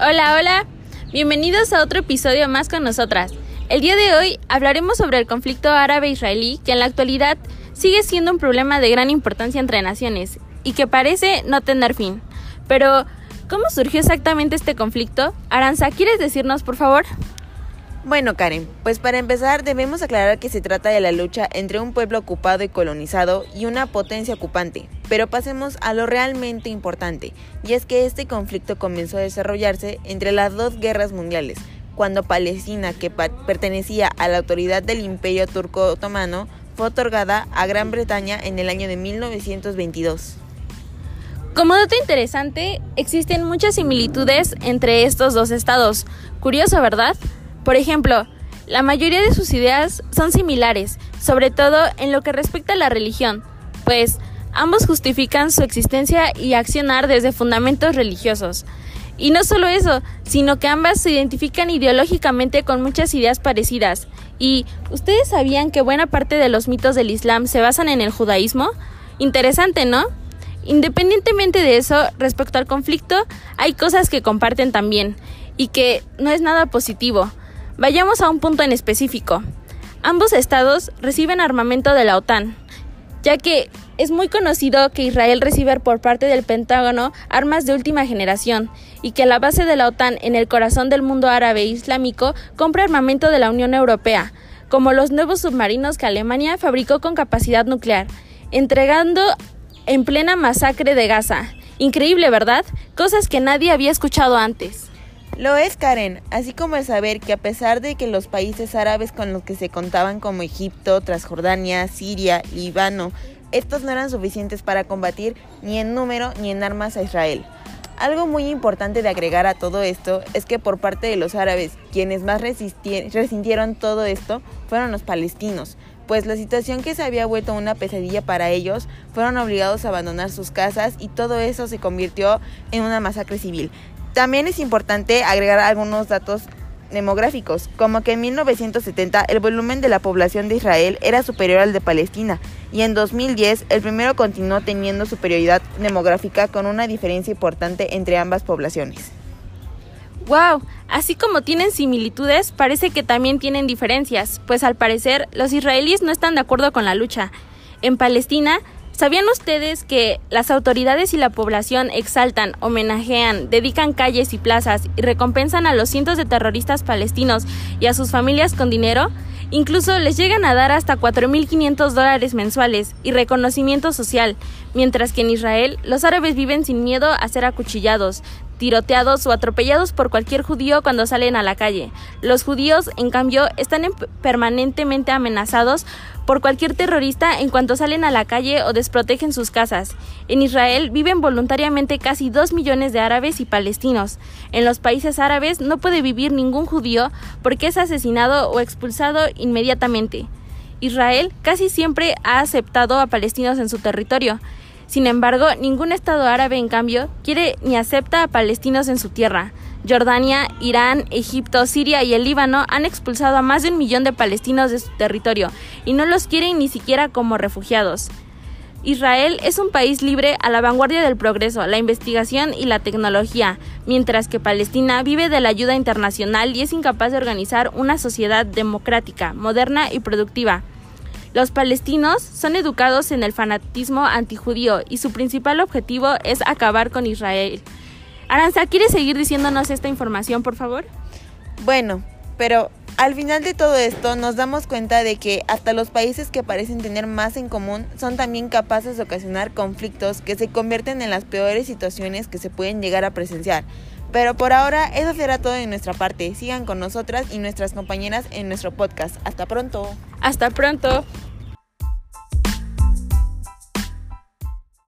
Hola, hola. Bienvenidos a otro episodio más con nosotras. El día de hoy hablaremos sobre el conflicto árabe-israelí que en la actualidad sigue siendo un problema de gran importancia entre naciones y que parece no tener fin. Pero, ¿cómo surgió exactamente este conflicto? Aranza, ¿quieres decirnos, por favor? Bueno, Karen, pues para empezar debemos aclarar que se trata de la lucha entre un pueblo ocupado y colonizado y una potencia ocupante. Pero pasemos a lo realmente importante, y es que este conflicto comenzó a desarrollarse entre las dos guerras mundiales, cuando Palestina, que pertenecía a la autoridad del Imperio Turco Otomano, fue otorgada a Gran Bretaña en el año de 1922. Como dato interesante, existen muchas similitudes entre estos dos estados. Curioso, ¿verdad? Por ejemplo, la mayoría de sus ideas son similares, sobre todo en lo que respecta a la religión, pues ambos justifican su existencia y accionar desde fundamentos religiosos. Y no solo eso, sino que ambas se identifican ideológicamente con muchas ideas parecidas. ¿Y ustedes sabían que buena parte de los mitos del Islam se basan en el judaísmo? Interesante, ¿no? Independientemente de eso, respecto al conflicto, hay cosas que comparten también, y que no es nada positivo. Vayamos a un punto en específico. Ambos estados reciben armamento de la OTAN, ya que es muy conocido que Israel recibe por parte del Pentágono armas de última generación y que la base de la OTAN en el corazón del mundo árabe e islámico compra armamento de la Unión Europea, como los nuevos submarinos que Alemania fabricó con capacidad nuclear, entregando en plena masacre de Gaza. Increíble, ¿verdad? Cosas que nadie había escuchado antes. Lo es, Karen, así como el saber que a pesar de que los países árabes con los que se contaban como Egipto, Transjordania, Siria, Líbano, estos no eran suficientes para combatir ni en número ni en armas a Israel. Algo muy importante de agregar a todo esto es que por parte de los árabes, quienes más resintieron todo esto fueron los palestinos, pues la situación que se había vuelto una pesadilla para ellos, fueron obligados a abandonar sus casas y todo eso se convirtió en una masacre civil. También es importante agregar algunos datos demográficos, como que en 1970 el volumen de la población de Israel era superior al de Palestina y en 2010 el primero continuó teniendo superioridad demográfica con una diferencia importante entre ambas poblaciones. ¡Wow! Así como tienen similitudes, parece que también tienen diferencias, pues al parecer los israelíes no están de acuerdo con la lucha. En Palestina, ¿Sabían ustedes que las autoridades y la población exaltan, homenajean, dedican calles y plazas y recompensan a los cientos de terroristas palestinos y a sus familias con dinero? Incluso les llegan a dar hasta 4.500 dólares mensuales y reconocimiento social, mientras que en Israel los árabes viven sin miedo a ser acuchillados, tiroteados o atropellados por cualquier judío cuando salen a la calle. Los judíos, en cambio, están permanentemente amenazados por cualquier terrorista en cuanto salen a la calle o desprotegen sus casas. En Israel viven voluntariamente casi dos millones de árabes y palestinos. En los países árabes no puede vivir ningún judío porque es asesinado o expulsado inmediatamente. Israel casi siempre ha aceptado a palestinos en su territorio. Sin embargo, ningún Estado árabe, en cambio, quiere ni acepta a palestinos en su tierra. Jordania, Irán, Egipto, Siria y el Líbano han expulsado a más de un millón de palestinos de su territorio y no los quieren ni siquiera como refugiados. Israel es un país libre a la vanguardia del progreso, la investigación y la tecnología, mientras que Palestina vive de la ayuda internacional y es incapaz de organizar una sociedad democrática, moderna y productiva. Los palestinos son educados en el fanatismo antijudío y su principal objetivo es acabar con Israel. Aranza, ¿quieres seguir diciéndonos esta información, por favor? Bueno, pero al final de todo esto nos damos cuenta de que hasta los países que parecen tener más en común son también capaces de ocasionar conflictos que se convierten en las peores situaciones que se pueden llegar a presenciar. Pero por ahora eso será todo de nuestra parte. Sigan con nosotras y nuestras compañeras en nuestro podcast. Hasta pronto. Hasta pronto.